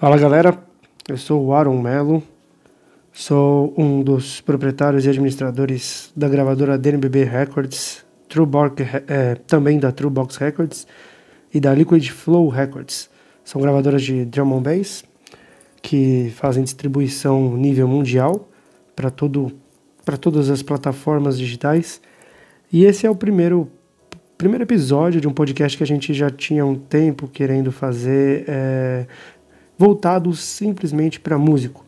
Fala galera, eu sou o Aaron Mello, sou um dos proprietários e administradores da gravadora DNBB Records, Truebox, é, também da Truebox Records e da Liquid Flow Records. São gravadoras de drum and bass que fazem distribuição nível mundial para todo para todas as plataformas digitais. E esse é o primeiro primeiro episódio de um podcast que a gente já tinha um tempo querendo fazer é, voltado simplesmente para músico.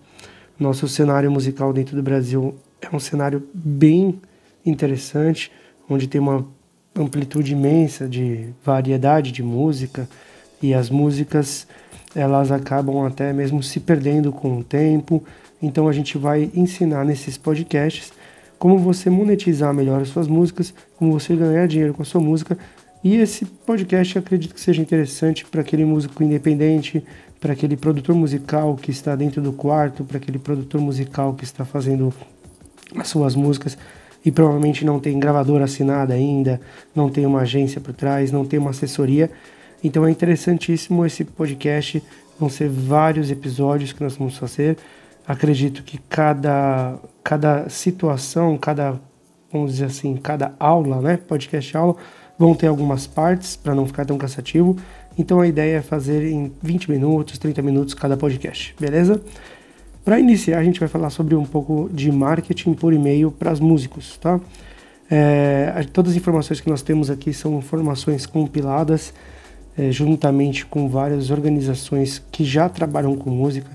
Nosso cenário musical dentro do Brasil é um cenário bem interessante, onde tem uma amplitude imensa de variedade de música e as músicas elas acabam até mesmo se perdendo com o tempo. Então a gente vai ensinar nesses podcasts como você monetizar melhor as suas músicas, como você ganhar dinheiro com a sua música. E esse podcast acredito que seja interessante para aquele músico independente, para aquele produtor musical que está dentro do quarto, para aquele produtor musical que está fazendo as suas músicas e provavelmente não tem gravadora assinada ainda, não tem uma agência por trás, não tem uma assessoria. Então é interessantíssimo esse podcast. Vão ser vários episódios que nós vamos fazer. Acredito que cada, cada situação, cada, vamos dizer assim, cada aula, né, podcast aula, vão ter algumas partes para não ficar tão cansativo. Então a ideia é fazer em 20 minutos, 30 minutos cada podcast, beleza? Para iniciar, a gente vai falar sobre um pouco de marketing por e-mail para os músicos, tá? É, todas as informações que nós temos aqui são informações compiladas é, juntamente com várias organizações que já trabalham com música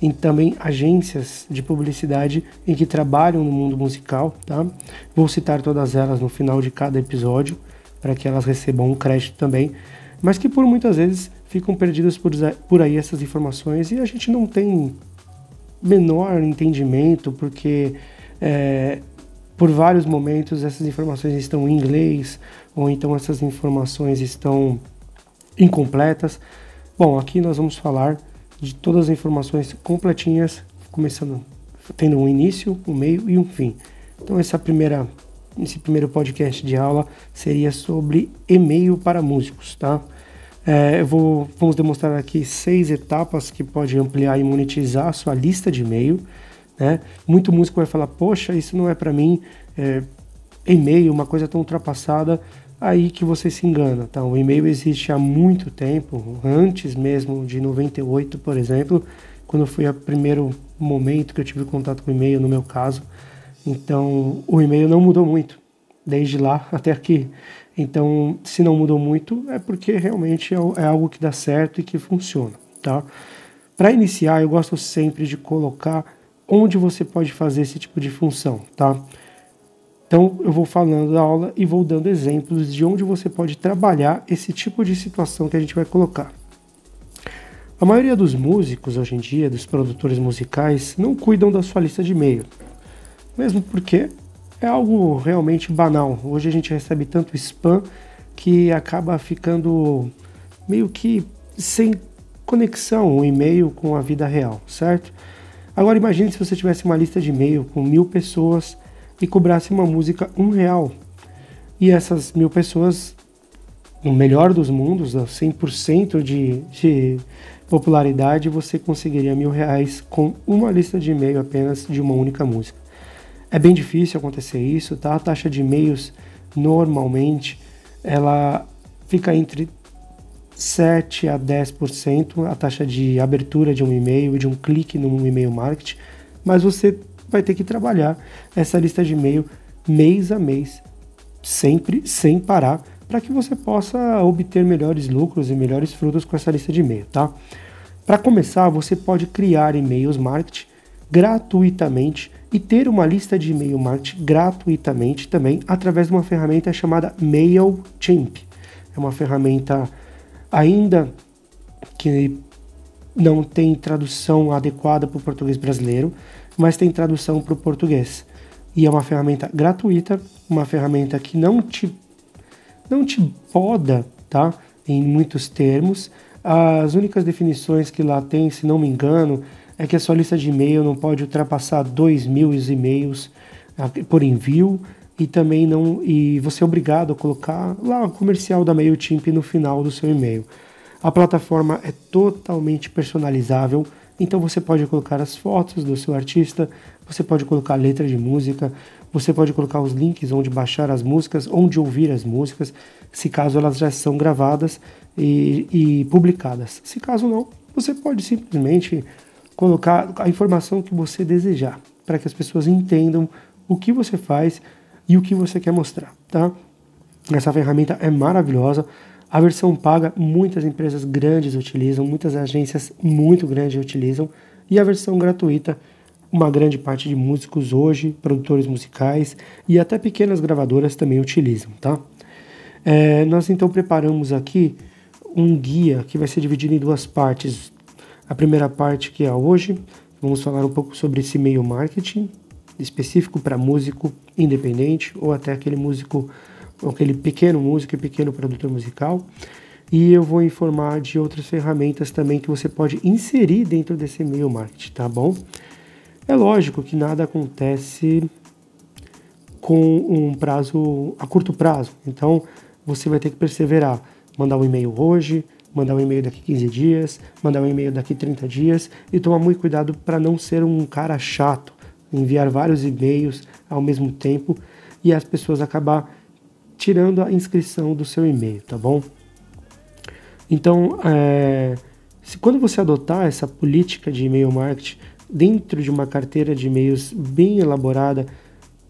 e também agências de publicidade em que trabalham no mundo musical, tá? Vou citar todas elas no final de cada episódio para que elas recebam um crédito também mas que por muitas vezes ficam perdidas por, por aí essas informações e a gente não tem menor entendimento porque é, por vários momentos essas informações estão em inglês ou então essas informações estão incompletas. Bom, aqui nós vamos falar de todas as informações completinhas, começando tendo um início, um meio e um fim. Então essa primeira esse primeiro podcast de aula seria sobre e-mail para músicos, tá? É, vou, vamos demonstrar aqui seis etapas que pode ampliar e monetizar a sua lista de e-mail. Né? Muito músico vai falar, poxa, isso não é para mim, é, e-mail, uma coisa tão ultrapassada, aí que você se engana. Tá? O e-mail existe há muito tempo, antes mesmo de 98, por exemplo, quando foi o primeiro momento que eu tive contato com e-mail, no meu caso. Então, o e-mail não mudou muito, desde lá até aqui. Então, se não mudou muito, é porque realmente é, é algo que dá certo e que funciona, tá? Para iniciar, eu gosto sempre de colocar onde você pode fazer esse tipo de função, tá? Então, eu vou falando da aula e vou dando exemplos de onde você pode trabalhar esse tipo de situação que a gente vai colocar. A maioria dos músicos hoje em dia, dos produtores musicais, não cuidam da sua lista de e-mail mesmo porque é algo realmente banal. Hoje a gente recebe tanto spam que acaba ficando meio que sem conexão o e-mail com a vida real, certo? Agora imagine se você tivesse uma lista de e-mail com mil pessoas e cobrasse uma música um real. E essas mil pessoas, no melhor dos mundos, 100% de, de popularidade, você conseguiria mil reais com uma lista de e-mail apenas de uma única música. É bem difícil acontecer isso, tá? A taxa de e-mails normalmente ela fica entre 7 a 10% a taxa de abertura de um e-mail e de um clique no e-mail marketing, mas você vai ter que trabalhar essa lista de e-mail mês a mês, sempre sem parar, para que você possa obter melhores lucros e melhores frutos com essa lista de e-mail, tá? Para começar, você pode criar e-mails marketing gratuitamente e ter uma lista de e-mail marketing gratuitamente também através de uma ferramenta chamada MailChimp. É uma ferramenta ainda que não tem tradução adequada para o português brasileiro, mas tem tradução para o português. E é uma ferramenta gratuita, uma ferramenta que não te não te poda, tá? Em muitos termos. As únicas definições que lá tem, se não me engano, é que a sua lista de e-mail não pode ultrapassar 2 mil e-mails ah, por envio e também não e você é obrigado a colocar lá o comercial da MailChimp no final do seu e-mail. A plataforma é totalmente personalizável, então você pode colocar as fotos do seu artista, você pode colocar letra de música, você pode colocar os links onde baixar as músicas, onde ouvir as músicas, se caso elas já são gravadas e, e publicadas. Se caso não, você pode simplesmente colocar a informação que você desejar, para que as pessoas entendam o que você faz e o que você quer mostrar, tá? Essa ferramenta é maravilhosa. A versão paga, muitas empresas grandes utilizam, muitas agências muito grandes utilizam, e a versão gratuita, uma grande parte de músicos hoje, produtores musicais e até pequenas gravadoras também utilizam, tá? É, nós então preparamos aqui um guia que vai ser dividido em duas partes. A primeira parte que é hoje, vamos falar um pouco sobre esse meio marketing específico para músico independente ou até aquele músico, aquele pequeno músico e pequeno produtor musical. E eu vou informar de outras ferramentas também que você pode inserir dentro desse meio marketing, tá bom? É lógico que nada acontece com um prazo a curto prazo. Então, você vai ter que perseverar, mandar um e-mail hoje, mandar um e-mail daqui 15 dias, mandar um e-mail daqui 30 dias e tomar muito cuidado para não ser um cara chato, enviar vários e-mails ao mesmo tempo e as pessoas acabar tirando a inscrição do seu e-mail, tá bom? Então, é, se, quando você adotar essa política de e-mail marketing dentro de uma carteira de e-mails bem elaborada,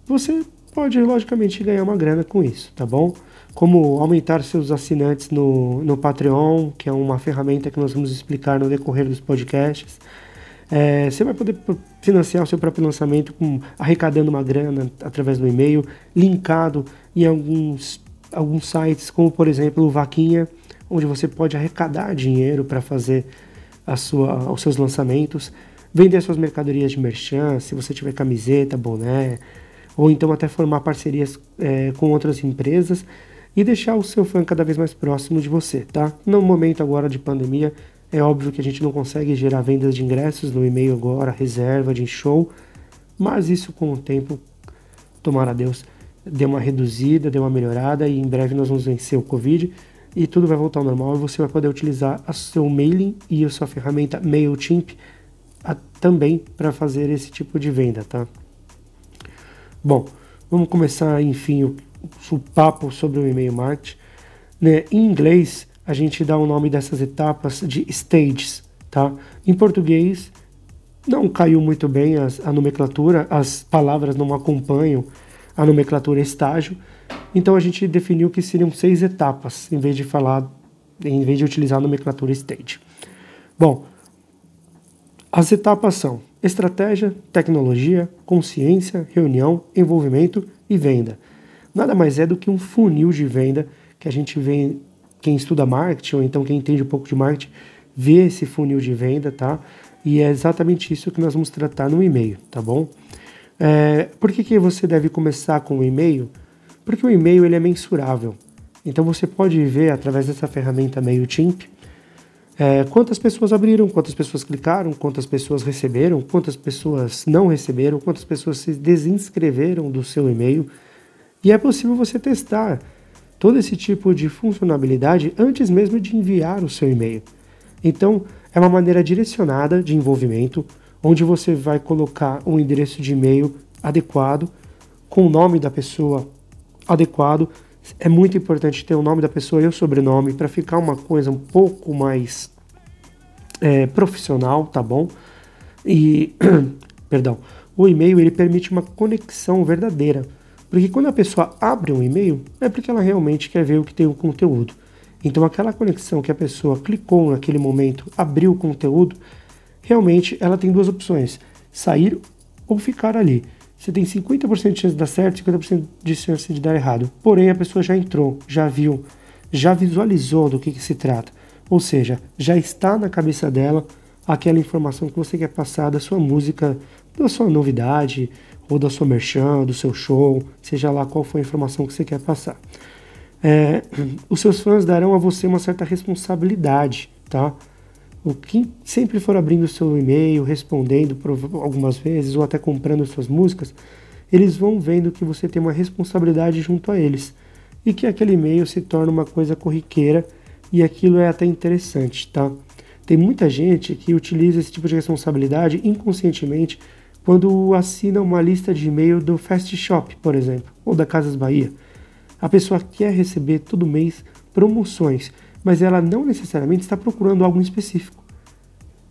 você pode logicamente ganhar uma grana com isso, tá bom? Como aumentar seus assinantes no, no Patreon, que é uma ferramenta que nós vamos explicar no decorrer dos podcasts. É, você vai poder financiar o seu próprio lançamento com, arrecadando uma grana através do e-mail, linkado em alguns, alguns sites, como por exemplo o Vaquinha, onde você pode arrecadar dinheiro para fazer a sua, os seus lançamentos, vender suas mercadorias de merchan, se você tiver camiseta, boné, ou então até formar parcerias é, com outras empresas e deixar o seu fã cada vez mais próximo de você, tá? No momento agora de pandemia, é óbvio que a gente não consegue gerar vendas de ingressos no e-mail agora, reserva de show, mas isso com o tempo, tomara Deus, deu uma reduzida, deu uma melhorada e em breve nós vamos vencer o Covid e tudo vai voltar ao normal e você vai poder utilizar o seu mailing e a sua ferramenta MailChimp a, também para fazer esse tipo de venda, tá? Bom, vamos começar enfim o, papo sobre o e-mail marketing. Né? Em inglês, a gente dá o nome dessas etapas de stages, tá? Em português não caiu muito bem as, a nomenclatura, as palavras não acompanham a nomenclatura estágio, então a gente definiu que seriam seis etapas, em vez de falar, em vez de utilizar a nomenclatura stage. Bom, as etapas são estratégia, tecnologia, consciência, reunião, envolvimento e venda. Nada mais é do que um funil de venda que a gente vem quem estuda marketing ou então quem entende um pouco de marketing vê esse funil de venda, tá? E é exatamente isso que nós vamos tratar no e-mail, tá bom? É, por que, que você deve começar com o e-mail? Porque o e-mail ele é mensurável. Então você pode ver através dessa ferramenta MailChimp é, quantas pessoas abriram, quantas pessoas clicaram, quantas pessoas receberam, quantas pessoas não receberam, quantas pessoas se desinscreveram do seu e-mail. E é possível você testar todo esse tipo de funcionalidade antes mesmo de enviar o seu e-mail. Então, é uma maneira direcionada de envolvimento, onde você vai colocar um endereço de e-mail adequado, com o nome da pessoa adequado. É muito importante ter o nome da pessoa e o sobrenome para ficar uma coisa um pouco mais é, profissional, tá bom? E, perdão, o e-mail ele permite uma conexão verdadeira porque quando a pessoa abre um e-mail, é porque ela realmente quer ver o que tem o conteúdo. Então, aquela conexão que a pessoa clicou naquele momento, abriu o conteúdo, realmente ela tem duas opções: sair ou ficar ali. Você tem 50% de chance de dar certo, 50% de chance de dar errado. Porém, a pessoa já entrou, já viu, já visualizou do que, que se trata. Ou seja, já está na cabeça dela aquela informação que você quer passar da sua música, da sua novidade, ou da sua merchan, do seu show, seja lá qual for a informação que você quer passar. É, os seus fãs darão a você uma certa responsabilidade, tá? O que sempre for abrindo o seu e-mail, respondendo algumas vezes ou até comprando suas músicas, eles vão vendo que você tem uma responsabilidade junto a eles e que aquele e-mail se torna uma coisa corriqueira e aquilo é até interessante, tá? Tem muita gente que utiliza esse tipo de responsabilidade inconscientemente quando assina uma lista de e-mail do Fast Shop, por exemplo, ou da Casas Bahia. A pessoa quer receber todo mês promoções, mas ela não necessariamente está procurando algo específico,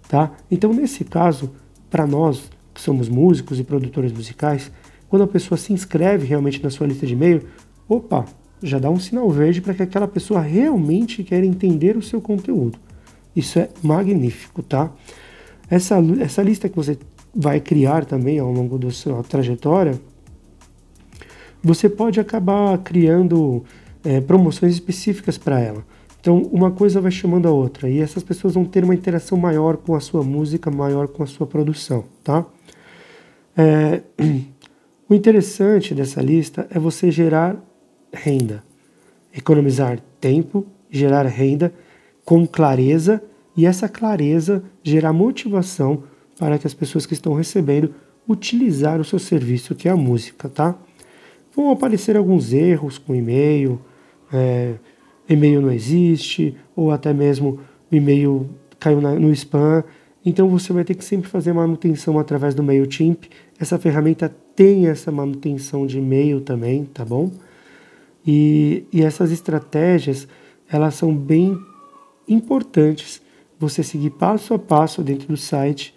tá? Então, nesse caso, para nós que somos músicos e produtores musicais, quando a pessoa se inscreve realmente na sua lista de e-mail, opa, já dá um sinal verde para que aquela pessoa realmente quer entender o seu conteúdo. Isso é magnífico, tá? Essa, essa lista que você vai criar também ao longo da sua trajetória, você pode acabar criando é, promoções específicas para ela. Então, uma coisa vai chamando a outra e essas pessoas vão ter uma interação maior com a sua música, maior com a sua produção, tá? É, o interessante dessa lista é você gerar renda, economizar tempo, gerar renda com clareza e essa clareza gerar motivação para que as pessoas que estão recebendo utilizar o seu serviço, que é a música, tá? Vão aparecer alguns erros com e-mail, é, e-mail não existe, ou até mesmo o e-mail caiu na, no spam. Então você vai ter que sempre fazer manutenção através do MailChimp. Essa ferramenta tem essa manutenção de e-mail também, tá bom? E, e essas estratégias, elas são bem importantes você seguir passo a passo dentro do site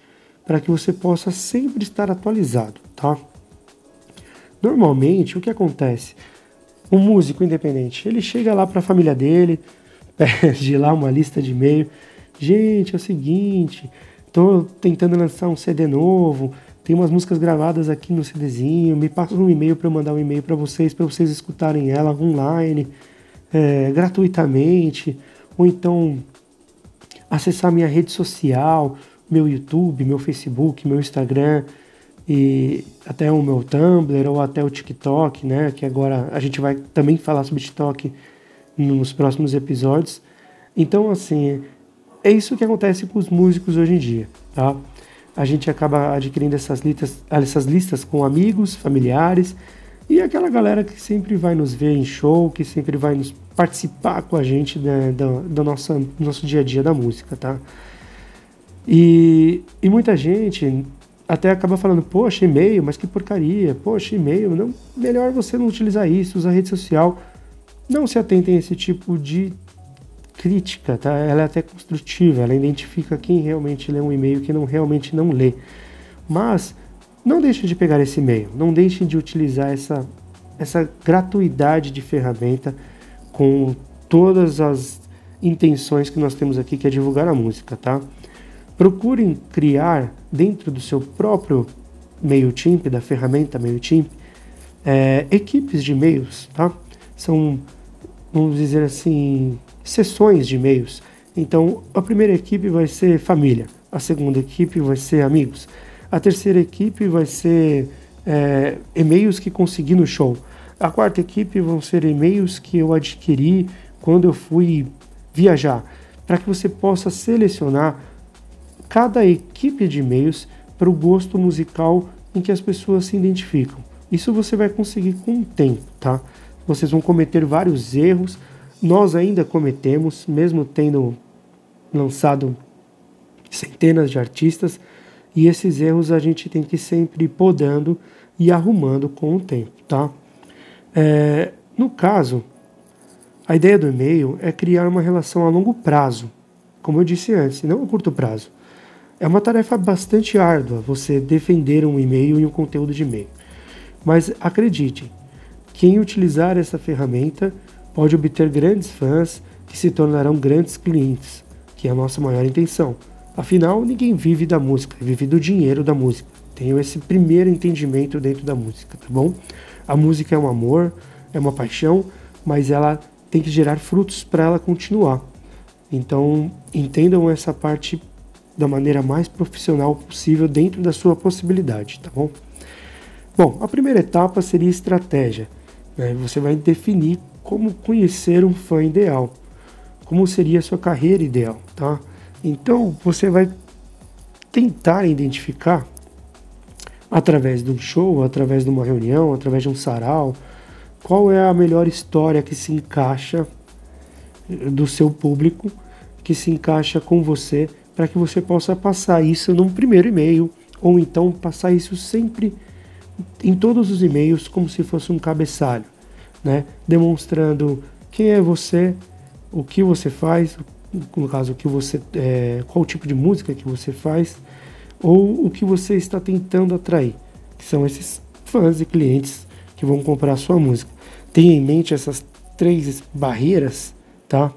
para que você possa sempre estar atualizado, tá? Normalmente, o que acontece? Um músico independente, ele chega lá para a família dele, pede lá uma lista de e-mail. Gente, é o seguinte, estou tentando lançar um CD novo, tem umas músicas gravadas aqui no CDzinho, me passa um e-mail para eu mandar um e-mail para vocês, para vocês escutarem ela online, é, gratuitamente, ou então acessar minha rede social, meu YouTube, meu Facebook, meu Instagram e até o meu Tumblr ou até o TikTok, né? Que agora a gente vai também falar sobre TikTok nos próximos episódios. Então, assim, é isso que acontece com os músicos hoje em dia, tá? a gente acaba adquirindo essas listas, essas listas com amigos, familiares e aquela galera que sempre vai nos ver em show, que sempre vai nos participar com a gente né, do, do, nosso, nosso dia a dia da música, tá? E, e muita gente até acaba falando, poxa, e-mail, mas que porcaria, poxa, e-mail, não, melhor você não utilizar isso, usar rede social. Não se atentem a esse tipo de crítica, tá? Ela é até construtiva, ela identifica quem realmente lê um e-mail e quem não realmente não lê. Mas não deixem de pegar esse e-mail, não deixem de utilizar essa, essa gratuidade de ferramenta com todas as intenções que nós temos aqui, que é divulgar a música, tá? Procurem criar dentro do seu próprio MailChimp, da ferramenta MailChimp, é, equipes de e-mails, tá? São, vamos dizer assim, sessões de e-mails. Então, a primeira equipe vai ser família, a segunda equipe vai ser amigos, a terceira equipe vai ser é, e-mails que consegui no show, a quarta equipe vão ser e-mails que eu adquiri quando eu fui viajar, para que você possa selecionar cada equipe de e-mails para o gosto musical em que as pessoas se identificam. Isso você vai conseguir com o tempo, tá? Vocês vão cometer vários erros, nós ainda cometemos, mesmo tendo lançado centenas de artistas, e esses erros a gente tem que sempre ir podando e arrumando com o tempo, tá? É, no caso, a ideia do e-mail é criar uma relação a longo prazo, como eu disse antes, não a curto prazo. É uma tarefa bastante árdua você defender um e-mail e um conteúdo de e-mail. Mas acredite, quem utilizar essa ferramenta pode obter grandes fãs que se tornarão grandes clientes, que é a nossa maior intenção. Afinal, ninguém vive da música, vive do dinheiro da música. Tenho esse primeiro entendimento dentro da música, tá bom? A música é um amor, é uma paixão, mas ela tem que gerar frutos para ela continuar. Então, entendam essa parte da maneira mais profissional possível dentro da sua possibilidade, tá bom? Bom, a primeira etapa seria estratégia. Né? Você vai definir como conhecer um fã ideal, como seria a sua carreira ideal, tá? Então você vai tentar identificar através de um show, através de uma reunião, através de um sarau, qual é a melhor história que se encaixa do seu público que se encaixa com você para que você possa passar isso num primeiro e-mail ou então passar isso sempre em todos os e-mails como se fosse um cabeçalho, né? Demonstrando quem é você, o que você faz, no caso, o que você, é, qual tipo de música que você faz, ou o que você está tentando atrair, que são esses fãs e clientes que vão comprar a sua música. Tenha em mente essas três barreiras, tá?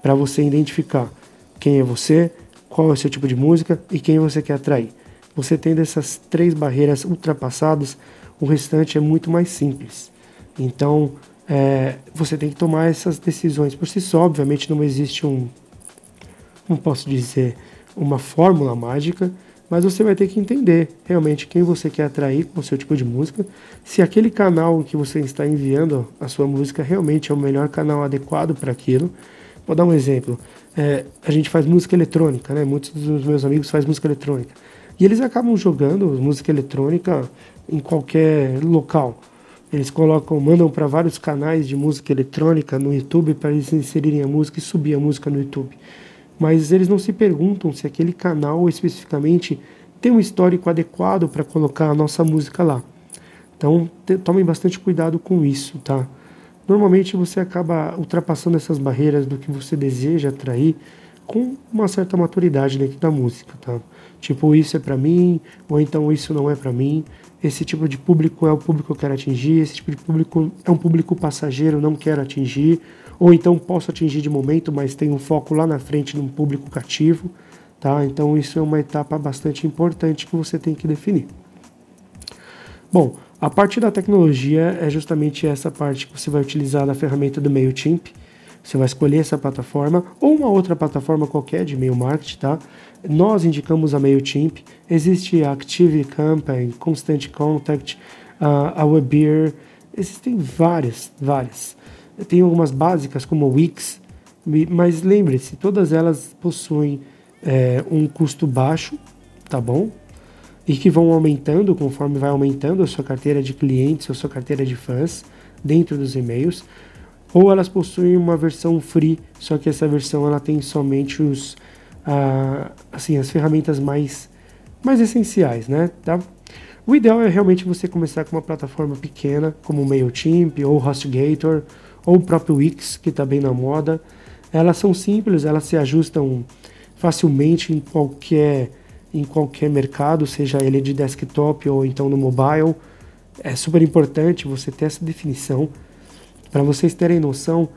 Para você identificar quem é você, qual é o seu tipo de música e quem você quer atrair. Você tendo essas três barreiras ultrapassadas, o restante é muito mais simples. Então, é, você tem que tomar essas decisões por si só. Obviamente, não existe um, não posso dizer, uma fórmula mágica, mas você vai ter que entender realmente quem você quer atrair com o seu tipo de música, se aquele canal que você está enviando a sua música realmente é o melhor canal adequado para aquilo. Vou dar um exemplo. É, a gente faz música eletrônica, né? Muitos dos meus amigos fazem música eletrônica. E eles acabam jogando música eletrônica em qualquer local. Eles colocam, mandam para vários canais de música eletrônica no YouTube para eles inserirem a música e subir a música no YouTube mas eles não se perguntam se aquele canal especificamente tem um histórico adequado para colocar a nossa música lá. Então, tomem bastante cuidado com isso, tá? Normalmente você acaba ultrapassando essas barreiras do que você deseja atrair com uma certa maturidade dentro da música, tá? Tipo, isso é para mim, ou então isso não é para mim. Esse tipo de público é o público que eu quero atingir, esse tipo de público é um público passageiro, não quero atingir ou então posso atingir de momento, mas tenho um foco lá na frente num público cativo, tá? Então isso é uma etapa bastante importante que você tem que definir. Bom, a parte da tecnologia é justamente essa parte que você vai utilizar da ferramenta do MailChimp. Você vai escolher essa plataforma ou uma outra plataforma qualquer de e-mail marketing, tá? Nós indicamos a MailChimp. Existe a Active Campaign, Constant Contact, a Webeer. Existem várias, várias. Tem algumas básicas como Wix, mas lembre-se, todas elas possuem é, um custo baixo, tá bom? E que vão aumentando conforme vai aumentando a sua carteira de clientes, a sua carteira de fãs dentro dos e-mails. Ou elas possuem uma versão free, só que essa versão ela tem somente os, ah, assim, as ferramentas mais, mais essenciais, né? Tá? O ideal é realmente você começar com uma plataforma pequena, como o MailChimp ou HostGator, ou o próprio Wix, que está bem na moda. Elas são simples, elas se ajustam facilmente em qualquer, em qualquer mercado, seja ele de desktop ou então no mobile. É super importante você ter essa definição. Para vocês terem noção,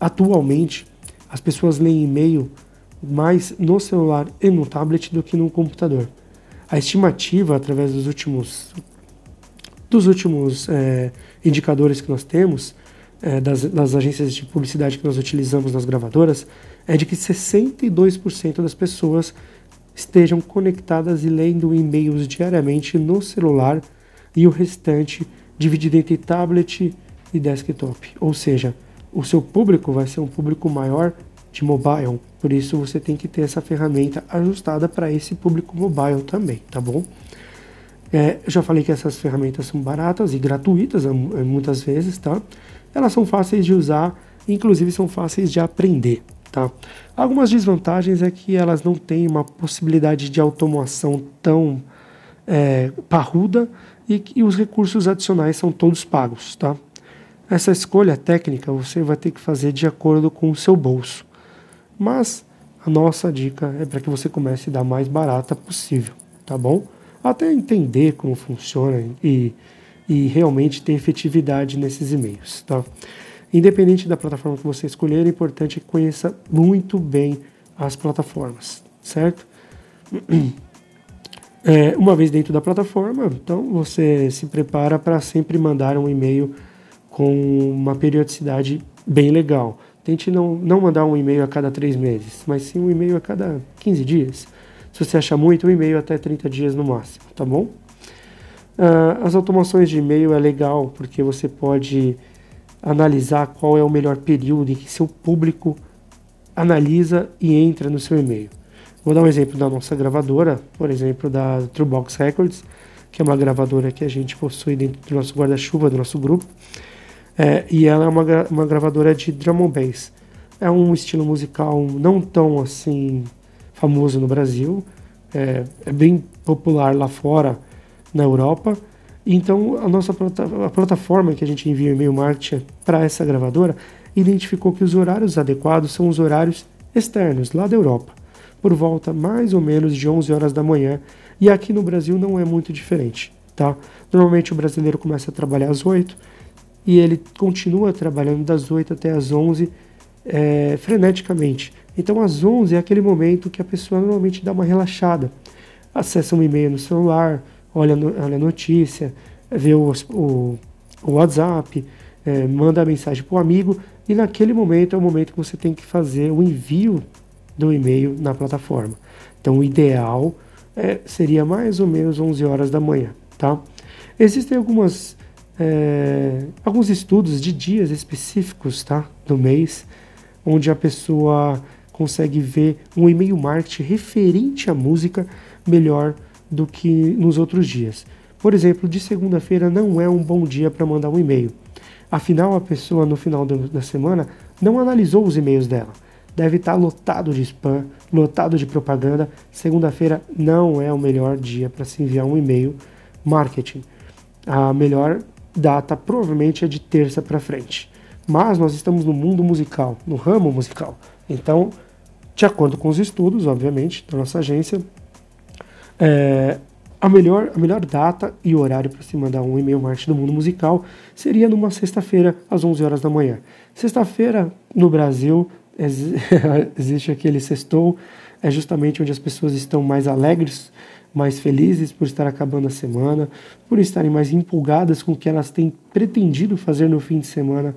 atualmente as pessoas leem e-mail mais no celular e no tablet do que no computador. A estimativa, através dos últimos, dos últimos é, indicadores que nós temos, é, das, das, agências de publicidade que nós utilizamos nas gravadoras é de que 62% das pessoas estejam conectadas e lendo e-mails diariamente no celular e o restante dividido entre tablet e desktop. Ou seja, o seu público vai ser um público maior de mobile, por isso você tem que ter essa ferramenta ajustada para esse público mobile também, tá bom? É, já falei que essas ferramentas são baratas e gratuitas muitas vezes, tá? elas são fáceis de usar, inclusive são fáceis de aprender. Tá? Algumas desvantagens é que elas não têm uma possibilidade de automação tão é, parruda e que os recursos adicionais são todos pagos. Tá? Essa escolha técnica você vai ter que fazer de acordo com o seu bolso. Mas a nossa dica é para que você comece da mais barata possível, tá bom? Até entender como funciona e e realmente ter efetividade nesses e-mails. Tá? Independente da plataforma que você escolher, é importante que conheça muito bem as plataformas, certo? É, uma vez dentro da plataforma, então você se prepara para sempre mandar um e-mail com uma periodicidade bem legal. Tente não, não mandar um e-mail a cada três meses, mas sim um e-mail a cada 15 dias. Se você achar muito, um e-mail até 30 dias no máximo, tá bom? Uh, as automações de e-mail é legal porque você pode analisar qual é o melhor período em que seu público analisa e entra no seu e-mail. Vou dar um exemplo da nossa gravadora, por exemplo, da Truebox Records, que é uma gravadora que a gente possui dentro do nosso guarda-chuva, do nosso grupo. É, e ela é uma, uma gravadora de drum and bass. é um estilo musical não tão assim famoso no Brasil, é, é bem popular lá fora na Europa. Então a nossa a plataforma que a gente envia e-mail marketing para essa gravadora identificou que os horários adequados são os horários externos lá da Europa, por volta mais ou menos de 11 horas da manhã, e aqui no Brasil não é muito diferente, tá? Normalmente o brasileiro começa a trabalhar às 8 e ele continua trabalhando das 8 até as 11 é, freneticamente. Então, às 11 é aquele momento que a pessoa normalmente dá uma relaxada. Acessa um e-mail no celular, olha, olha a notícia, vê o, o, o WhatsApp, é, manda a mensagem para o amigo e naquele momento é o momento que você tem que fazer o envio do e-mail na plataforma. Então, o ideal é, seria mais ou menos 11 horas da manhã, tá? Existem algumas, é, alguns estudos de dias específicos, tá? Do mês, onde a pessoa consegue ver um e-mail marketing referente à música melhor do que nos outros dias. Por exemplo, de segunda-feira não é um bom dia para mandar um e-mail. Afinal, a pessoa no final da semana não analisou os e-mails dela. Deve estar lotado de spam, lotado de propaganda. Segunda-feira não é o melhor dia para se enviar um e-mail marketing. A melhor data provavelmente é de terça para frente. Mas nós estamos no mundo musical, no ramo musical. Então, de acordo com os estudos, obviamente, da nossa agência, é, a, melhor, a melhor data e horário para se mandar um e-mail marketing do mundo musical seria numa sexta-feira, às 11 horas da manhã. Sexta-feira, no Brasil, existe aquele sextou, é justamente onde as pessoas estão mais alegres, mais felizes por estar acabando a semana, por estarem mais empolgadas com o que elas têm pretendido fazer no fim de semana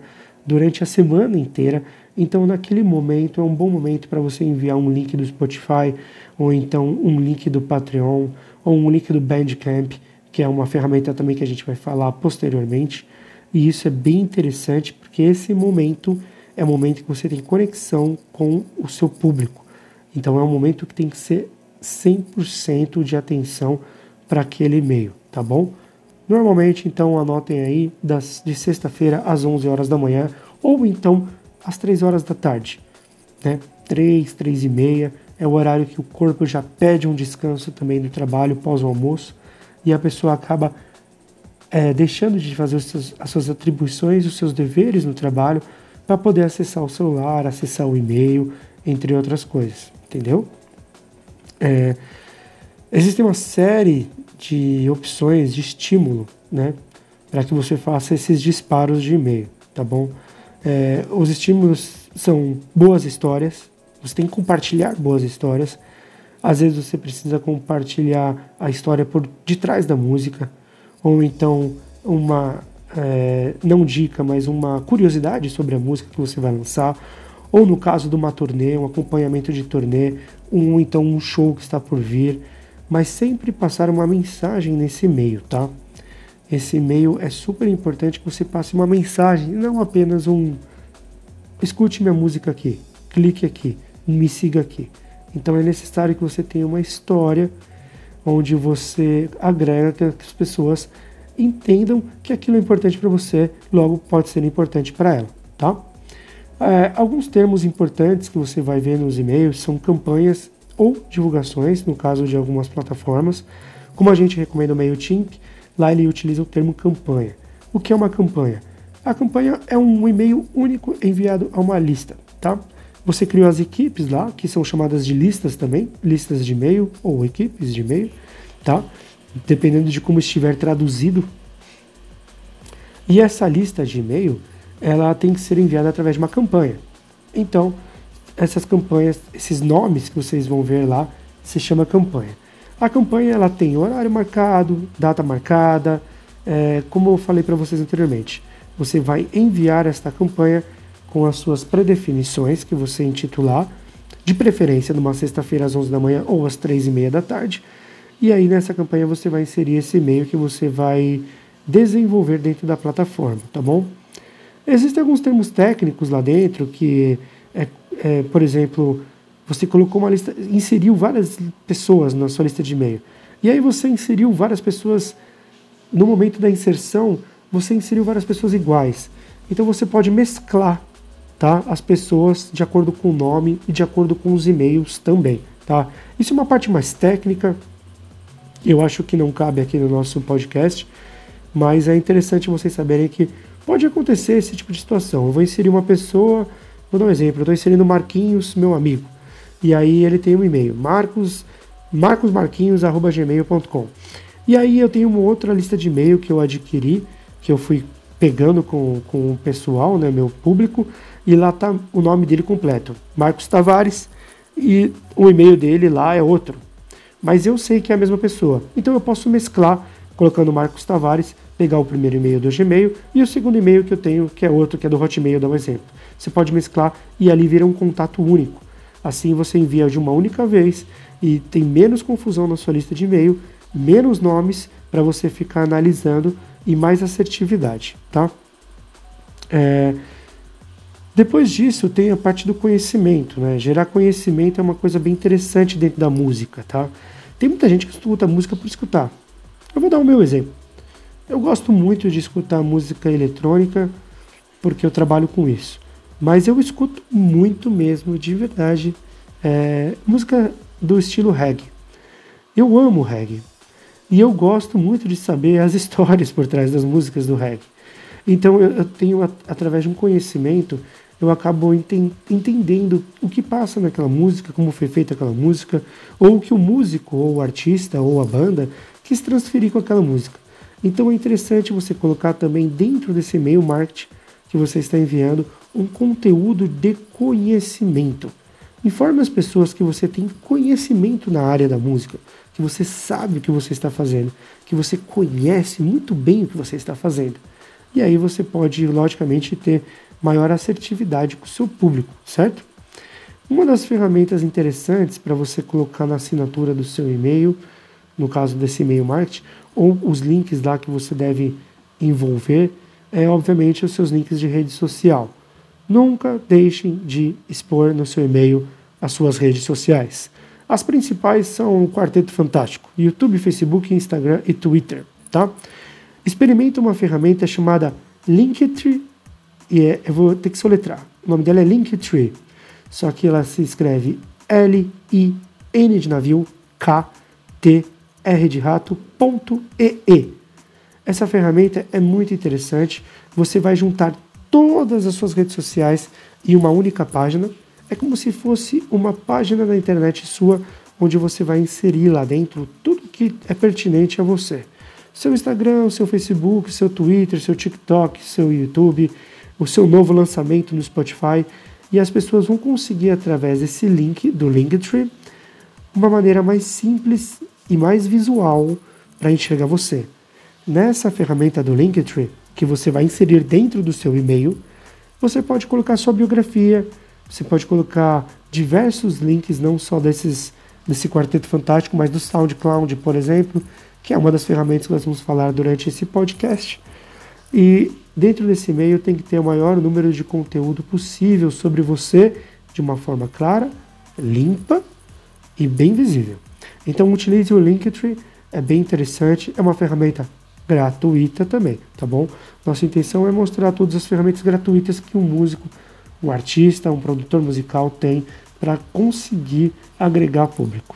durante a semana inteira. Então, naquele momento, é um bom momento para você enviar um link do Spotify, ou então um link do Patreon, ou um link do Bandcamp, que é uma ferramenta também que a gente vai falar posteriormente. E isso é bem interessante, porque esse momento é o momento que você tem conexão com o seu público. Então, é um momento que tem que ser 100% de atenção para aquele e-mail, tá bom? Normalmente, então, anotem aí das, de sexta-feira às 11 horas da manhã ou então às 3 horas da tarde. Né? 3, 3 e meia é o horário que o corpo já pede um descanso também do trabalho pós o almoço e a pessoa acaba é, deixando de fazer seus, as suas atribuições, os seus deveres no trabalho para poder acessar o celular, acessar o e-mail, entre outras coisas, entendeu? É, existe uma série de opções de estímulo, né, para que você faça esses disparos de e-mail, tá bom? É, os estímulos são boas histórias, você tem que compartilhar boas histórias. Às vezes você precisa compartilhar a história por detrás da música, ou então uma é, não dica, mas uma curiosidade sobre a música que você vai lançar, ou no caso de uma turnê, um acompanhamento de turnê, um então um show que está por vir mas sempre passar uma mensagem nesse e-mail, tá? Esse e-mail é super importante que você passe uma mensagem, não apenas um escute minha música aqui, clique aqui, me siga aqui. Então é necessário que você tenha uma história onde você agrega que as pessoas entendam que aquilo é importante para você, logo pode ser importante para ela, tá? É, alguns termos importantes que você vai ver nos e-mails são campanhas ou divulgações, no caso de algumas plataformas. Como a gente recomenda o MailChimp, lá ele utiliza o termo campanha. O que é uma campanha? A campanha é um e-mail único enviado a uma lista, tá? Você criou as equipes lá, que são chamadas de listas também, listas de e-mail ou equipes de e-mail, tá? Dependendo de como estiver traduzido. E essa lista de e-mail, ela tem que ser enviada através de uma campanha. Então, essas campanhas, esses nomes que vocês vão ver lá, se chama campanha. A campanha ela tem horário marcado, data marcada, é, como eu falei para vocês anteriormente. Você vai enviar esta campanha com as suas predefinições que você intitular, de preferência numa sexta-feira às 11 da manhã ou às 3 e meia da tarde. E aí nessa campanha você vai inserir esse e-mail que você vai desenvolver dentro da plataforma, tá bom? Existem alguns termos técnicos lá dentro que é, por exemplo, você colocou uma lista, inseriu várias pessoas na sua lista de e-mail. E aí você inseriu várias pessoas, no momento da inserção, você inseriu várias pessoas iguais. Então você pode mesclar tá? As pessoas de acordo com o nome e de acordo com os e-mails também, tá? Isso é uma parte mais técnica, eu acho que não cabe aqui no nosso podcast, mas é interessante vocês saberem que pode acontecer esse tipo de situação. Eu vou inserir uma pessoa, vou dar um exemplo, eu estou inserindo Marquinhos, meu amigo, e aí ele tem um e-mail, marcos, marcosmarquinhos.gmail.com. E aí eu tenho uma outra lista de e-mail que eu adquiri, que eu fui pegando com, com o pessoal, né, meu público, e lá tá o nome dele completo, Marcos Tavares, e o e-mail dele lá é outro. Mas eu sei que é a mesma pessoa. Então eu posso mesclar colocando Marcos Tavares, pegar o primeiro e-mail do Gmail e o segundo e-mail que eu tenho, que é outro, que é do Hotmail, dá um exemplo. Você pode mesclar e ali vira um contato único. Assim você envia de uma única vez e tem menos confusão na sua lista de e-mail, menos nomes para você ficar analisando e mais assertividade, tá? É, depois disso, tem a parte do conhecimento, né? Gerar conhecimento é uma coisa bem interessante dentro da música, tá? Tem muita gente que escuta música por escutar. Eu vou dar o meu exemplo. Eu gosto muito de escutar música eletrônica porque eu trabalho com isso. Mas eu escuto muito mesmo, de verdade, é, música do estilo reggae. Eu amo reggae. E eu gosto muito de saber as histórias por trás das músicas do reggae. Então eu, eu tenho, através de um conhecimento, eu acabo enten entendendo o que passa naquela música, como foi feita aquela música, ou o que o músico, ou o artista, ou a banda quis transferir com aquela música. Então é interessante você colocar também dentro desse e-mail marketing que você está enviando um conteúdo de conhecimento. Informe as pessoas que você tem conhecimento na área da música, que você sabe o que você está fazendo, que você conhece muito bem o que você está fazendo. E aí você pode, logicamente, ter maior assertividade com o seu público, certo? Uma das ferramentas interessantes para você colocar na assinatura do seu e-mail, no caso desse e-mail marketing, ou os links lá que você deve envolver, é obviamente os seus links de rede social. Nunca deixem de expor no seu e-mail as suas redes sociais. As principais são o Quarteto Fantástico, YouTube, Facebook, Instagram e Twitter, tá? Experimente uma ferramenta chamada Linktree e é, eu vou ter que soletrar. O nome dela é Linktree. Só que ela se escreve L-I-N de navio K-T-R de rato ponto E-E. Essa ferramenta é muito interessante. Você vai juntar todas as suas redes sociais em uma única página. É como se fosse uma página da internet sua, onde você vai inserir lá dentro tudo que é pertinente a você. Seu Instagram, seu Facebook, seu Twitter, seu TikTok, seu YouTube, o seu novo lançamento no Spotify e as pessoas vão conseguir através desse link do Linktree uma maneira mais simples e mais visual para enxergar você. Nessa ferramenta do Linktree que você vai inserir dentro do seu e-mail, você pode colocar sua biografia, você pode colocar diversos links, não só desses desse quarteto fantástico, mas do SoundCloud, por exemplo, que é uma das ferramentas que nós vamos falar durante esse podcast. E dentro desse e-mail tem que ter o maior número de conteúdo possível sobre você de uma forma clara, limpa e bem visível. Então utilize o Linktree, é bem interessante, é uma ferramenta gratuita também, tá bom? Nossa intenção é mostrar todas as ferramentas gratuitas que um músico, um artista, um produtor musical tem para conseguir agregar público,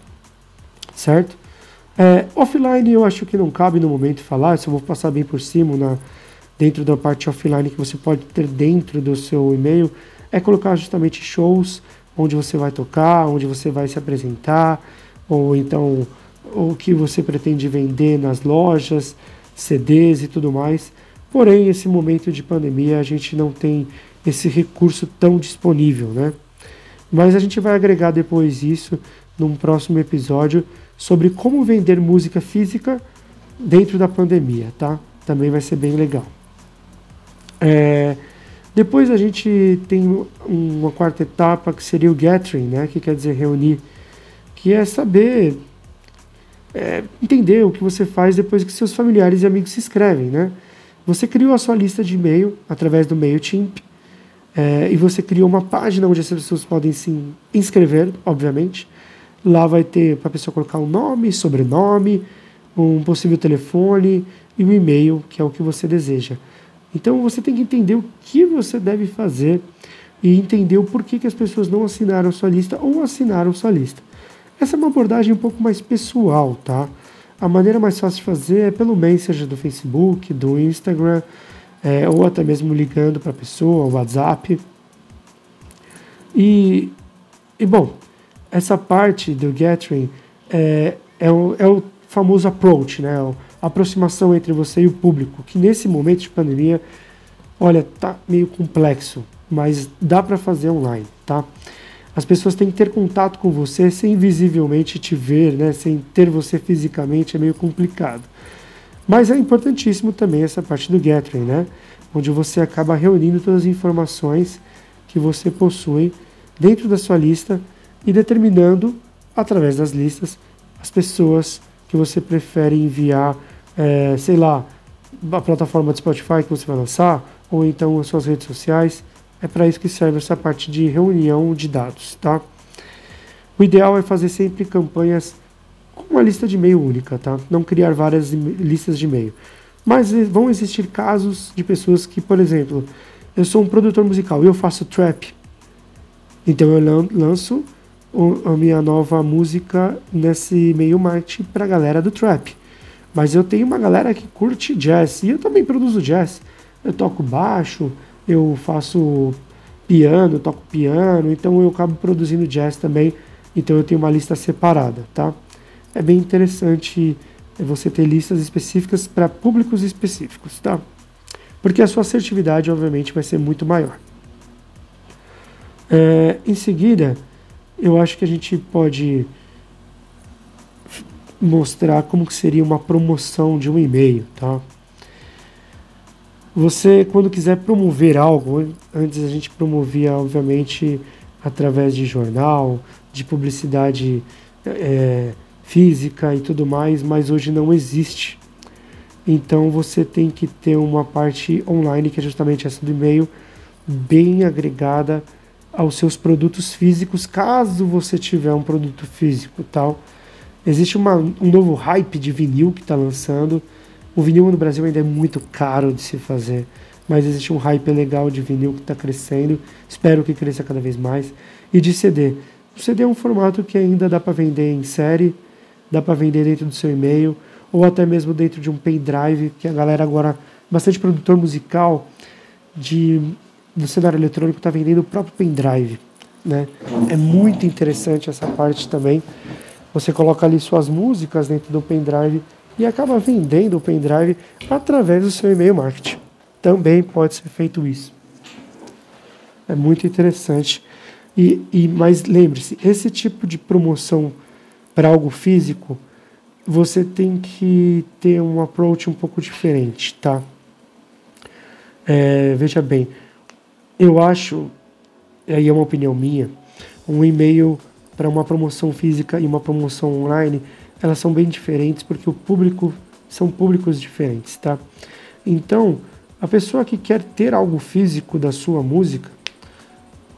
certo? É, offline eu acho que não cabe no momento falar, só vou passar bem por cima na, dentro da parte offline que você pode ter dentro do seu e-mail é colocar justamente shows onde você vai tocar, onde você vai se apresentar, ou então o que você pretende vender nas lojas, CDs e tudo mais. Porém, esse momento de pandemia a gente não tem esse recurso tão disponível, né? Mas a gente vai agregar depois isso num próximo episódio sobre como vender música física dentro da pandemia, tá? Também vai ser bem legal. É, depois a gente tem uma quarta etapa que seria o gathering, né, que quer dizer reunir, que é saber é, entender o que você faz depois que seus familiares e amigos se inscrevem, né? Você criou a sua lista de e-mail através do MailChimp é, e você criou uma página onde as pessoas podem se inscrever, obviamente. Lá vai ter para a pessoa colocar um nome, sobrenome, um possível telefone e um e-mail, que é o que você deseja. Então você tem que entender o que você deve fazer e entender o porquê que as pessoas não assinaram sua lista ou assinaram sua lista. Essa é uma abordagem um pouco mais pessoal, tá? A maneira mais fácil de fazer é pelo Messenger do Facebook, do Instagram, é, ou até mesmo ligando para a pessoa, o WhatsApp. E, e bom, essa parte do Gathering é, é, o, é o famoso approach, né? A aproximação entre você e o público, que nesse momento de pandemia, olha, tá meio complexo, mas dá para fazer online, tá? As pessoas têm que ter contato com você sem visivelmente te ver, né? Sem ter você fisicamente é meio complicado. Mas é importantíssimo também essa parte do Gathering, né? Onde você acaba reunindo todas as informações que você possui dentro da sua lista e determinando, através das listas, as pessoas que você prefere enviar, é, sei lá, a plataforma de Spotify que você vai lançar, ou então as suas redes sociais. É para isso que serve essa parte de reunião de dados, tá? O ideal é fazer sempre campanhas com uma lista de e-mail única, tá? Não criar várias listas de e-mail. Mas vão existir casos de pessoas que, por exemplo, eu sou um produtor musical e eu faço trap. Então eu lanço a minha nova música nesse meio marketing para a galera do trap. Mas eu tenho uma galera que curte jazz e eu também produzo jazz. Eu toco baixo, eu faço piano, toco piano, então eu acabo produzindo jazz também. Então eu tenho uma lista separada, tá? É bem interessante você ter listas específicas para públicos específicos, tá? Porque a sua assertividade, obviamente, vai ser muito maior. É, em seguida, eu acho que a gente pode mostrar como que seria uma promoção de um e-mail, tá? Você, quando quiser promover algo, antes a gente promovia, obviamente, através de jornal, de publicidade é, física e tudo mais, mas hoje não existe. Então você tem que ter uma parte online, que é justamente essa do e-mail, bem agregada aos seus produtos físicos, caso você tiver um produto físico tal. Existe uma, um novo hype de vinil que está lançando. O vinil no Brasil ainda é muito caro de se fazer, mas existe um hype legal de vinil que está crescendo. Espero que cresça cada vez mais. E de CD. O CD é um formato que ainda dá para vender em série, dá para vender dentro do seu e-mail, ou até mesmo dentro de um pendrive, que a galera agora, bastante produtor musical de do cenário eletrônico está vendendo o próprio pendrive. Né? É muito interessante essa parte também. Você coloca ali suas músicas dentro do pendrive e acaba vendendo o pendrive através do seu e-mail marketing. Também pode ser feito isso. É muito interessante. E, e mas lembre-se, esse tipo de promoção para algo físico, você tem que ter um approach um pouco diferente, tá? É, veja bem, eu acho, aí é uma opinião minha, um e-mail para uma promoção física e uma promoção online, elas são bem diferentes porque o público são públicos diferentes, tá? Então, a pessoa que quer ter algo físico da sua música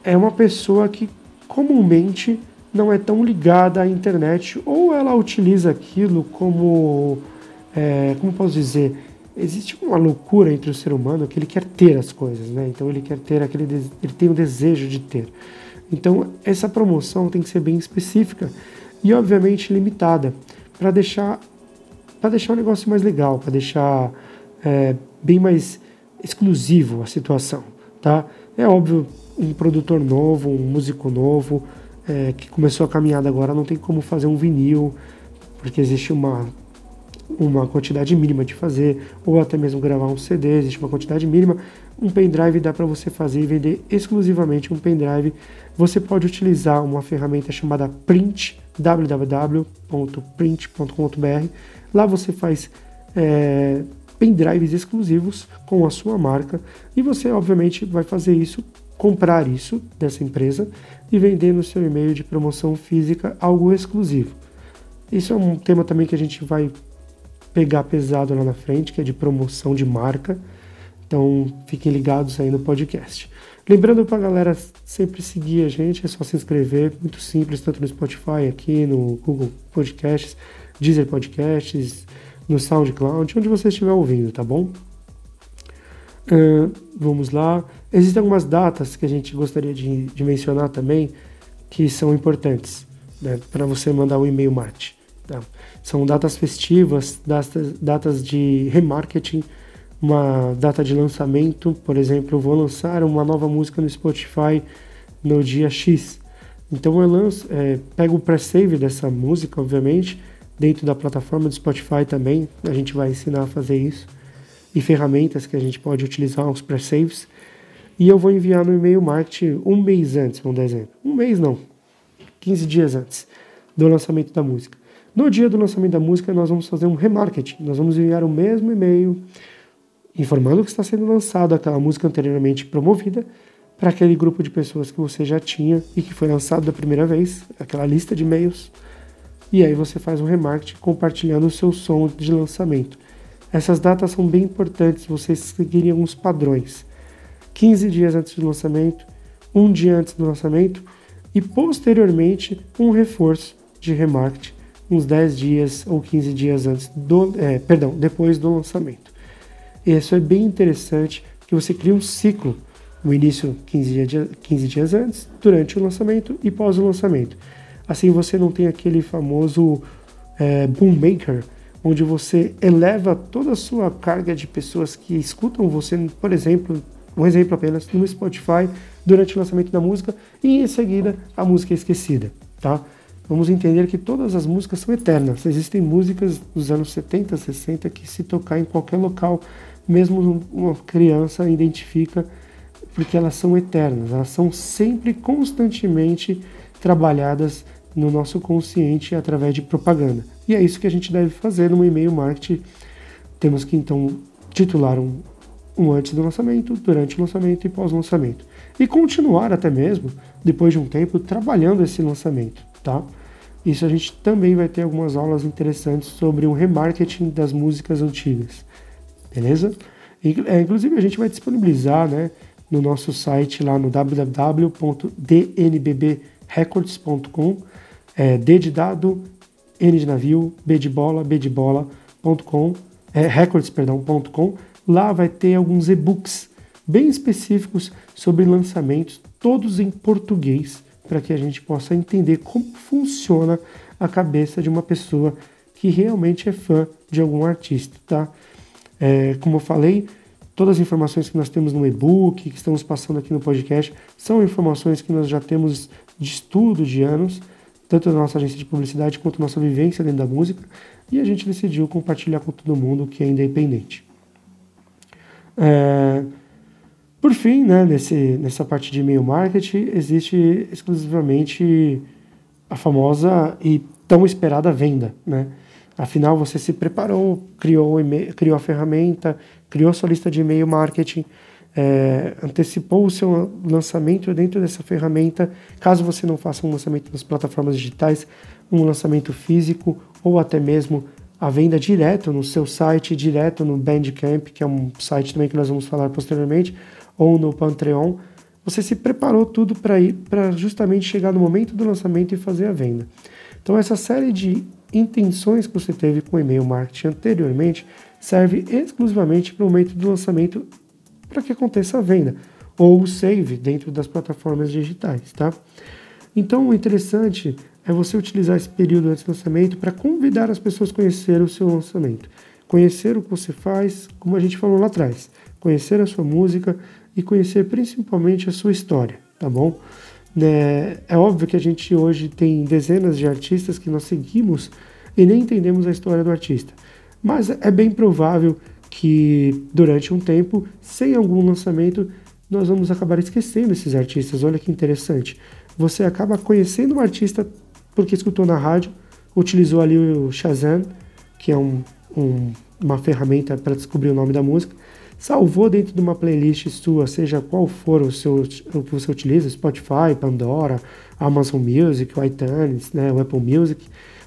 é uma pessoa que comumente não é tão ligada à internet ou ela utiliza aquilo como, é, como posso dizer, existe uma loucura entre o ser humano que ele quer ter as coisas, né? Então ele quer ter aquele, ele tem o desejo de ter. Então essa promoção tem que ser bem específica e obviamente limitada para deixar para deixar o negócio mais legal, para deixar é, bem mais exclusivo a situação, tá? É óbvio um produtor novo, um músico novo é, que começou a caminhada agora não tem como fazer um vinil porque existe uma uma quantidade mínima de fazer, ou até mesmo gravar um CD, existe uma quantidade mínima. Um pendrive dá para você fazer e vender exclusivamente um pendrive. Você pode utilizar uma ferramenta chamada Print, www.print.com.br. Lá você faz é, pendrives exclusivos com a sua marca e você, obviamente, vai fazer isso, comprar isso dessa empresa e vender no seu e-mail de promoção física algo exclusivo. Isso é um tema também que a gente vai pegar pesado lá na frente, que é de promoção de marca. Então fiquem ligados aí no podcast. Lembrando para a galera sempre seguir a gente, é só se inscrever, muito simples, tanto no Spotify, aqui no Google Podcasts, Deezer Podcasts, no SoundCloud, onde você estiver ouvindo, tá bom? Uh, vamos lá. Existem algumas datas que a gente gostaria de, de mencionar também que são importantes né, para você mandar um e-mail marketing. Tá? São datas festivas, datas, datas de remarketing, uma data de lançamento, por exemplo, eu vou lançar uma nova música no Spotify no dia X. Então eu lanço, é, pego o pré-save dessa música, obviamente, dentro da plataforma do Spotify também, a gente vai ensinar a fazer isso, e ferramentas que a gente pode utilizar, os pré-saves, e eu vou enviar no e-mail marketing um mês antes, vamos dar exemplo. Um mês não, 15 dias antes do lançamento da música. No dia do lançamento da música, nós vamos fazer um remarketing. Nós vamos enviar o mesmo e-mail informando que está sendo lançado aquela música anteriormente promovida para aquele grupo de pessoas que você já tinha e que foi lançado da primeira vez, aquela lista de e-mails. E aí você faz um remarketing compartilhando o seu som de lançamento. Essas datas são bem importantes, vocês seguirem alguns padrões. 15 dias antes do lançamento, um dia antes do lançamento e posteriormente um reforço de remarketing uns 10 dias ou 15 dias antes do, é, perdão, depois do lançamento. Isso é bem interessante que você cria um ciclo no início 15 dias, 15 dias antes, durante o lançamento e pós o lançamento. Assim você não tem aquele famoso é, boom maker, onde você eleva toda a sua carga de pessoas que escutam você, por exemplo, um exemplo apenas, no Spotify durante o lançamento da música e em seguida a música é esquecida, tá? Vamos entender que todas as músicas são eternas. Existem músicas dos anos 70, 60 que se tocar em qualquer local, mesmo uma criança identifica porque elas são eternas, elas são sempre constantemente trabalhadas no nosso consciente através de propaganda. E é isso que a gente deve fazer no e-mail marketing. Temos que então titular um, um antes do lançamento, durante o lançamento e pós-lançamento. E continuar até mesmo, depois de um tempo, trabalhando esse lançamento, tá? Isso a gente também vai ter algumas aulas interessantes sobre o remarketing das músicas antigas, beleza? É, inclusive a gente vai disponibilizar, né, no nosso site lá no www.dnbbrecords.com, é, D de dado, N de navio, B de bola, B de bola.com, é, records, perdão.com. Lá vai ter alguns e-books bem específicos sobre lançamentos, todos em português, para que a gente possa entender como funciona a cabeça de uma pessoa que realmente é fã de algum artista, tá? É, como eu falei, todas as informações que nós temos no e-book, que estamos passando aqui no podcast, são informações que nós já temos de estudo de anos, tanto da nossa agência de publicidade quanto da nossa vivência dentro da música, e a gente decidiu compartilhar com todo mundo que é independente. É, por fim, né, nesse, nessa parte de e-mail marketing, existe exclusivamente a famosa e tão esperada venda. Né? Afinal, você se preparou, criou, criou a ferramenta, criou sua lista de e-mail marketing, é, antecipou o seu lançamento dentro dessa ferramenta. Caso você não faça um lançamento nas plataformas digitais, um lançamento físico ou até mesmo a venda direto no seu site, direto no Bandcamp, que é um site também que nós vamos falar posteriormente, ou no Patreon, você se preparou tudo para ir para justamente chegar no momento do lançamento e fazer a venda. Então essa série de intenções que você teve com o e-mail marketing anteriormente serve exclusivamente para o momento do lançamento para que aconteça a venda ou o save dentro das plataformas digitais, tá? Então o interessante é você utilizar esse período antes do lançamento para convidar as pessoas a conhecer o seu lançamento, conhecer o que você faz, como a gente falou lá atrás, conhecer a sua música, e conhecer principalmente a sua história, tá bom? É, é óbvio que a gente hoje tem dezenas de artistas que nós seguimos e nem entendemos a história do artista, mas é bem provável que durante um tempo, sem algum lançamento, nós vamos acabar esquecendo esses artistas. Olha que interessante. Você acaba conhecendo um artista porque escutou na rádio, utilizou ali o Shazam, que é um, um, uma ferramenta para descobrir o nome da música, salvou dentro de uma playlist sua, seja qual for o, seu, o que você utiliza, Spotify, Pandora, Amazon Music, o iTunes, né, o Apple Music,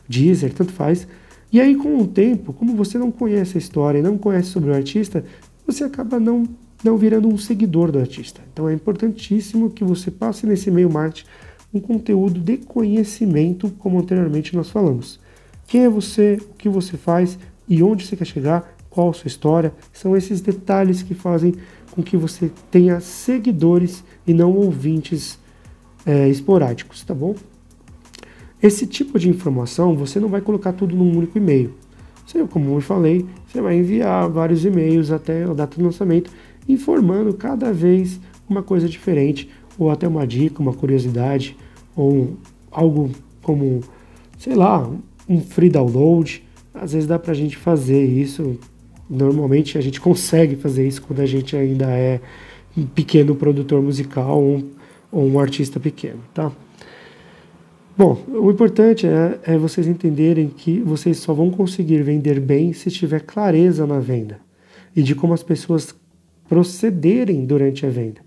Deezer, tanto faz. E aí, com o tempo, como você não conhece a história não conhece sobre o artista, você acaba não, não virando um seguidor do artista. Então é importantíssimo que você passe nesse meio marketing um conteúdo de conhecimento, como anteriormente nós falamos. Quem é você, o que você faz e onde você quer chegar qual a sua história, são esses detalhes que fazem com que você tenha seguidores e não ouvintes é, esporádicos, tá bom? Esse tipo de informação você não vai colocar tudo num único e-mail. Você, como eu falei, você vai enviar vários e-mails até a data do lançamento, informando cada vez uma coisa diferente, ou até uma dica, uma curiosidade, ou algo como, sei lá, um free download. Às vezes dá para a gente fazer isso. Normalmente a gente consegue fazer isso quando a gente ainda é um pequeno produtor musical ou um, ou um artista pequeno, tá? Bom, o importante é, é, vocês entenderem que vocês só vão conseguir vender bem se tiver clareza na venda e de como as pessoas procederem durante a venda.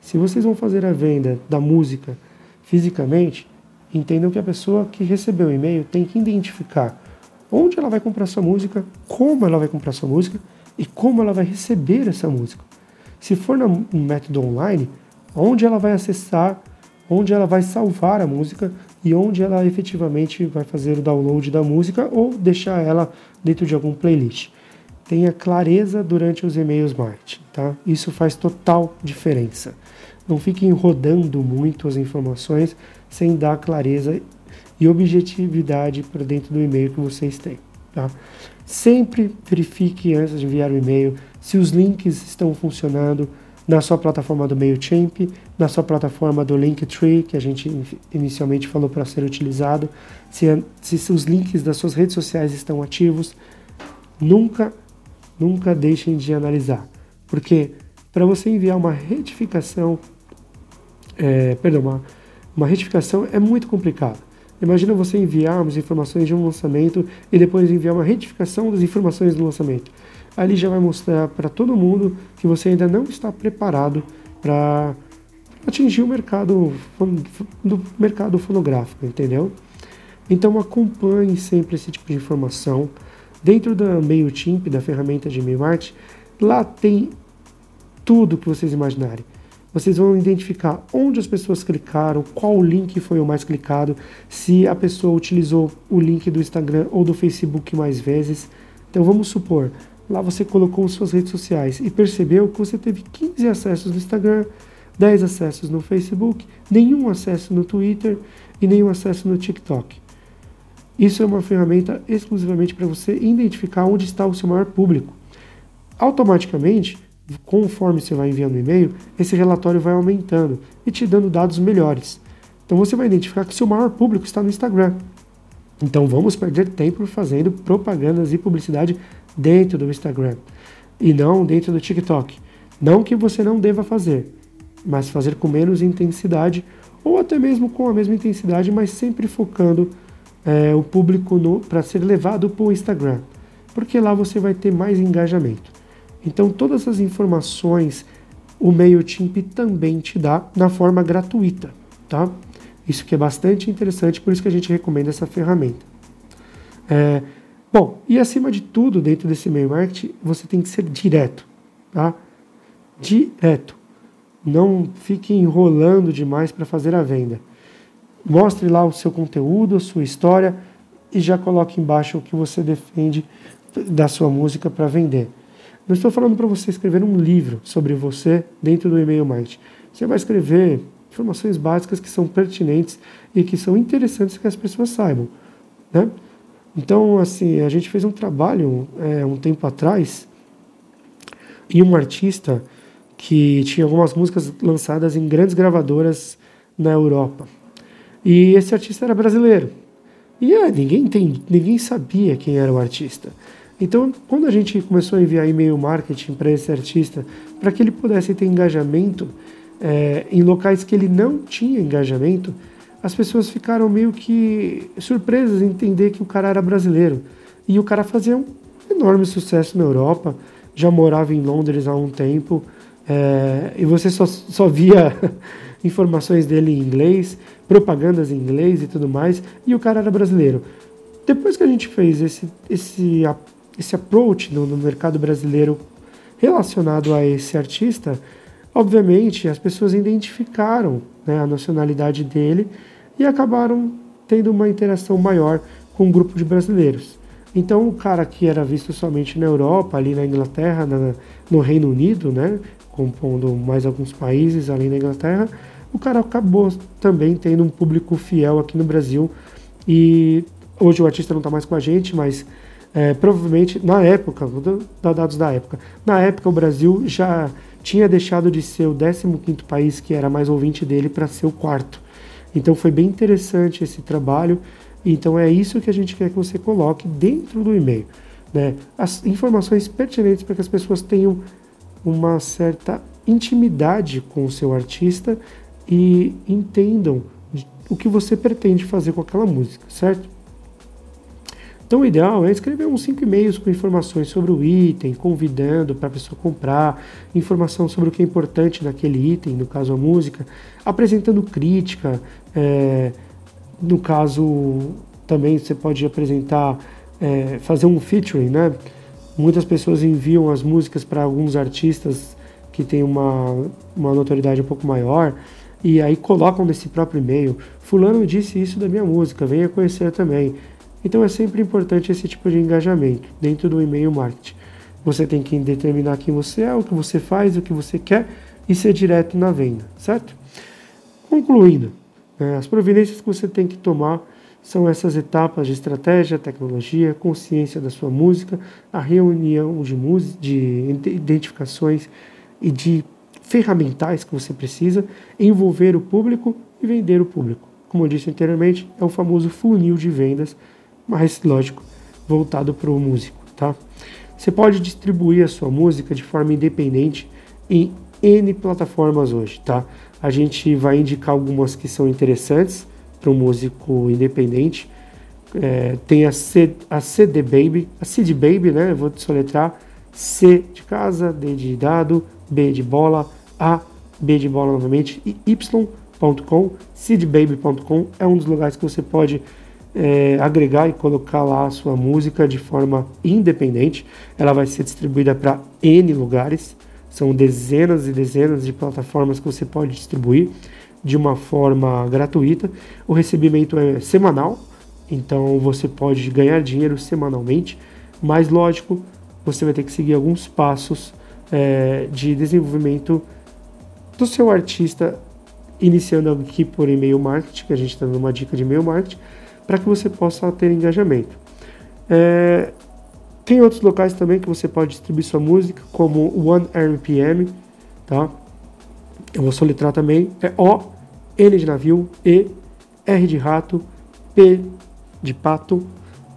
Se vocês vão fazer a venda da música fisicamente, entendam que a pessoa que recebeu o e-mail tem que identificar onde ela vai comprar sua música, como ela vai comprar sua música e como ela vai receber essa música. Se for no método online, onde ela vai acessar, onde ela vai salvar a música e onde ela efetivamente vai fazer o download da música ou deixar ela dentro de algum playlist. Tenha clareza durante os e-mails marketing, tá? Isso faz total diferença. Não fiquem rodando muito as informações sem dar clareza e objetividade para dentro do e-mail que vocês têm, tá? Sempre verifique antes de enviar o e-mail se os links estão funcionando, na sua plataforma do MailChimp, na sua plataforma do Linktree, que a gente inicialmente falou para ser utilizado, se, se os links das suas redes sociais estão ativos, nunca, nunca deixem de analisar. Porque para você enviar uma retificação, é, perdão, uma, uma retificação é muito complicado. Imagina você enviar as informações de um lançamento e depois enviar uma retificação das informações do lançamento ali já vai mostrar para todo mundo que você ainda não está preparado para atingir o mercado do mercado fonográfico, entendeu? Então acompanhe sempre esse tipo de informação. Dentro da MailChimp, da ferramenta de e-mail marketing, lá tem tudo que vocês imaginarem. Vocês vão identificar onde as pessoas clicaram, qual link foi o mais clicado, se a pessoa utilizou o link do Instagram ou do Facebook mais vezes. Então vamos supor, Lá você colocou suas redes sociais e percebeu que você teve 15 acessos no Instagram, 10 acessos no Facebook, nenhum acesso no Twitter e nenhum acesso no TikTok. Isso é uma ferramenta exclusivamente para você identificar onde está o seu maior público. Automaticamente, conforme você vai enviando e-mail, esse relatório vai aumentando e te dando dados melhores. Então você vai identificar que seu maior público está no Instagram. Então vamos perder tempo fazendo propagandas e publicidade dentro do Instagram e não dentro do TikTok. Não que você não deva fazer, mas fazer com menos intensidade ou até mesmo com a mesma intensidade, mas sempre focando é, o público para ser levado para o Instagram, porque lá você vai ter mais engajamento. Então todas essas informações o MailChimp também te dá na forma gratuita, tá? Isso que é bastante interessante, por isso que a gente recomenda essa ferramenta. É, bom, e acima de tudo, dentro desse e-mail marketing, você tem que ser direto, tá? Direto. Não fique enrolando demais para fazer a venda. Mostre lá o seu conteúdo, a sua história e já coloque embaixo o que você defende da sua música para vender. Não estou falando para você escrever um livro sobre você dentro do e-mail marketing. Você vai escrever informações básicas que são pertinentes e que são interessantes que as pessoas saibam. Né? Então, assim, a gente fez um trabalho é, um tempo atrás e um artista que tinha algumas músicas lançadas em grandes gravadoras na Europa. E esse artista era brasileiro. E é, ninguém, tem, ninguém sabia quem era o artista. Então, quando a gente começou a enviar e-mail marketing para esse artista, para que ele pudesse ter engajamento é, em locais que ele não tinha engajamento, as pessoas ficaram meio que surpresas em entender que o cara era brasileiro. E o cara fazia um enorme sucesso na Europa, já morava em Londres há um tempo, é, e você só, só via informações dele em inglês, propagandas em inglês e tudo mais, e o cara era brasileiro. Depois que a gente fez esse, esse, esse approach no, no mercado brasileiro relacionado a esse artista, Obviamente, as pessoas identificaram né, a nacionalidade dele e acabaram tendo uma interação maior com um grupo de brasileiros. Então, o cara que era visto somente na Europa, ali na Inglaterra, na, no Reino Unido, né, compondo mais alguns países além da Inglaterra, o cara acabou também tendo um público fiel aqui no Brasil. E hoje o artista não está mais com a gente, mas é, provavelmente na época, vou dar dados da época, na época o Brasil já tinha deixado de ser o 15 país que era mais ouvinte dele para ser o quarto. Então foi bem interessante esse trabalho. Então é isso que a gente quer que você coloque dentro do e-mail. Né? As informações pertinentes para que as pessoas tenham uma certa intimidade com o seu artista e entendam o que você pretende fazer com aquela música, certo? Então o ideal é escrever uns cinco e-mails com informações sobre o item, convidando para a pessoa comprar, informação sobre o que é importante naquele item, no caso a música, apresentando crítica, é, no caso também você pode apresentar, é, fazer um featuring, né? Muitas pessoas enviam as músicas para alguns artistas que têm uma, uma notoriedade um pouco maior e aí colocam nesse próprio e-mail: Fulano disse isso da minha música, venha conhecer também. Então é sempre importante esse tipo de engajamento dentro do e-mail marketing. Você tem que determinar quem você é, o que você faz, o que você quer e ser direto na venda, certo? Concluindo, né, as providências que você tem que tomar são essas etapas de estratégia, tecnologia, consciência da sua música, a reunião de, de identificações e de ferramentais que você precisa, envolver o público e vender o público. Como eu disse anteriormente, é o famoso funil de vendas mas lógico, voltado para o músico, tá? Você pode distribuir a sua música de forma independente em N plataformas hoje, tá? A gente vai indicar algumas que são interessantes para um músico independente. É, tem a, C, a CD Baby, a CD Baby, né? Eu vou soletrar C de casa, D de dado, B de bola, A, B de bola novamente e Y.com, cdbaby.com é um dos lugares que você pode é, agregar e colocar lá a sua música de forma independente. Ela vai ser distribuída para N lugares, são dezenas e dezenas de plataformas que você pode distribuir de uma forma gratuita. O recebimento é semanal, então você pode ganhar dinheiro semanalmente, mas lógico, você vai ter que seguir alguns passos é, de desenvolvimento do seu artista, iniciando aqui por e-mail marketing, que a gente está dando uma dica de e-mail marketing para que você possa ter engajamento. É, tem outros locais também que você pode distribuir sua música, como One RPM, tá? Eu vou soletrar também, é O, N de navio, E, R de rato, P de pato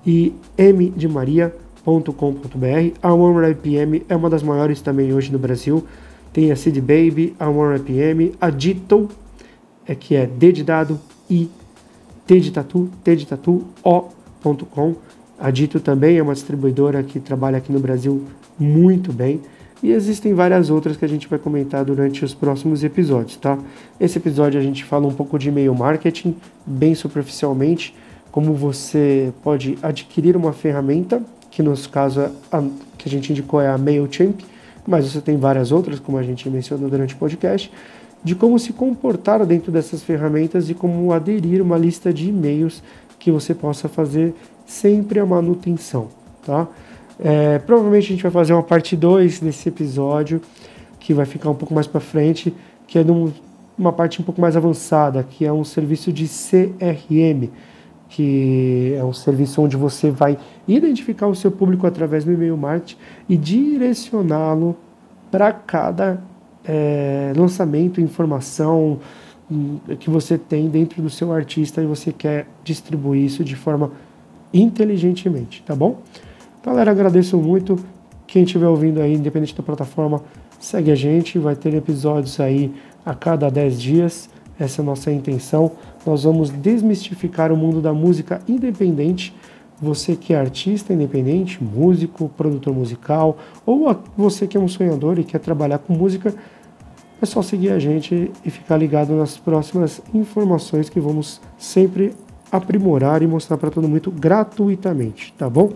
e M de Maria.com.br. A One RPM é uma das maiores também hoje no Brasil. Tem a Seed Baby, a One RPM, a Dito, é que é D de dado, I T de tatu, T de tatu, O.com. A Dito também é uma distribuidora que trabalha aqui no Brasil muito bem. E existem várias outras que a gente vai comentar durante os próximos episódios, tá? Esse episódio a gente fala um pouco de e-mail marketing, bem superficialmente, como você pode adquirir uma ferramenta, que no nosso caso a, que a gente indicou é a MailChimp, mas você tem várias outras, como a gente mencionou durante o podcast de como se comportar dentro dessas ferramentas e como aderir uma lista de e-mails que você possa fazer sempre a manutenção, tá? É, provavelmente a gente vai fazer uma parte 2 desse episódio, que vai ficar um pouco mais para frente, que é num, uma parte um pouco mais avançada, que é um serviço de CRM, que é um serviço onde você vai identificar o seu público através do e-mail marketing e direcioná-lo para cada é, lançamento, informação hum, que você tem dentro do seu artista e você quer distribuir isso de forma inteligentemente, tá bom? Galera, agradeço muito. Quem estiver ouvindo aí, independente da plataforma, segue a gente. Vai ter episódios aí a cada 10 dias. Essa é a nossa intenção. Nós vamos desmistificar o mundo da música independente. Você que é artista independente, músico, produtor musical, ou você que é um sonhador e quer trabalhar com música, é só seguir a gente e ficar ligado nas próximas informações que vamos sempre aprimorar e mostrar para todo mundo gratuitamente, tá bom?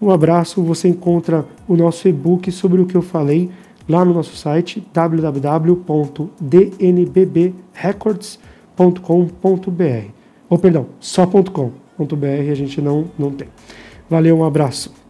Um abraço, você encontra o nosso e-book sobre o que eu falei lá no nosso site www.dnbbrecords.com.br. Ou perdão, só.com.br a gente não, não tem. Valeu, um abraço.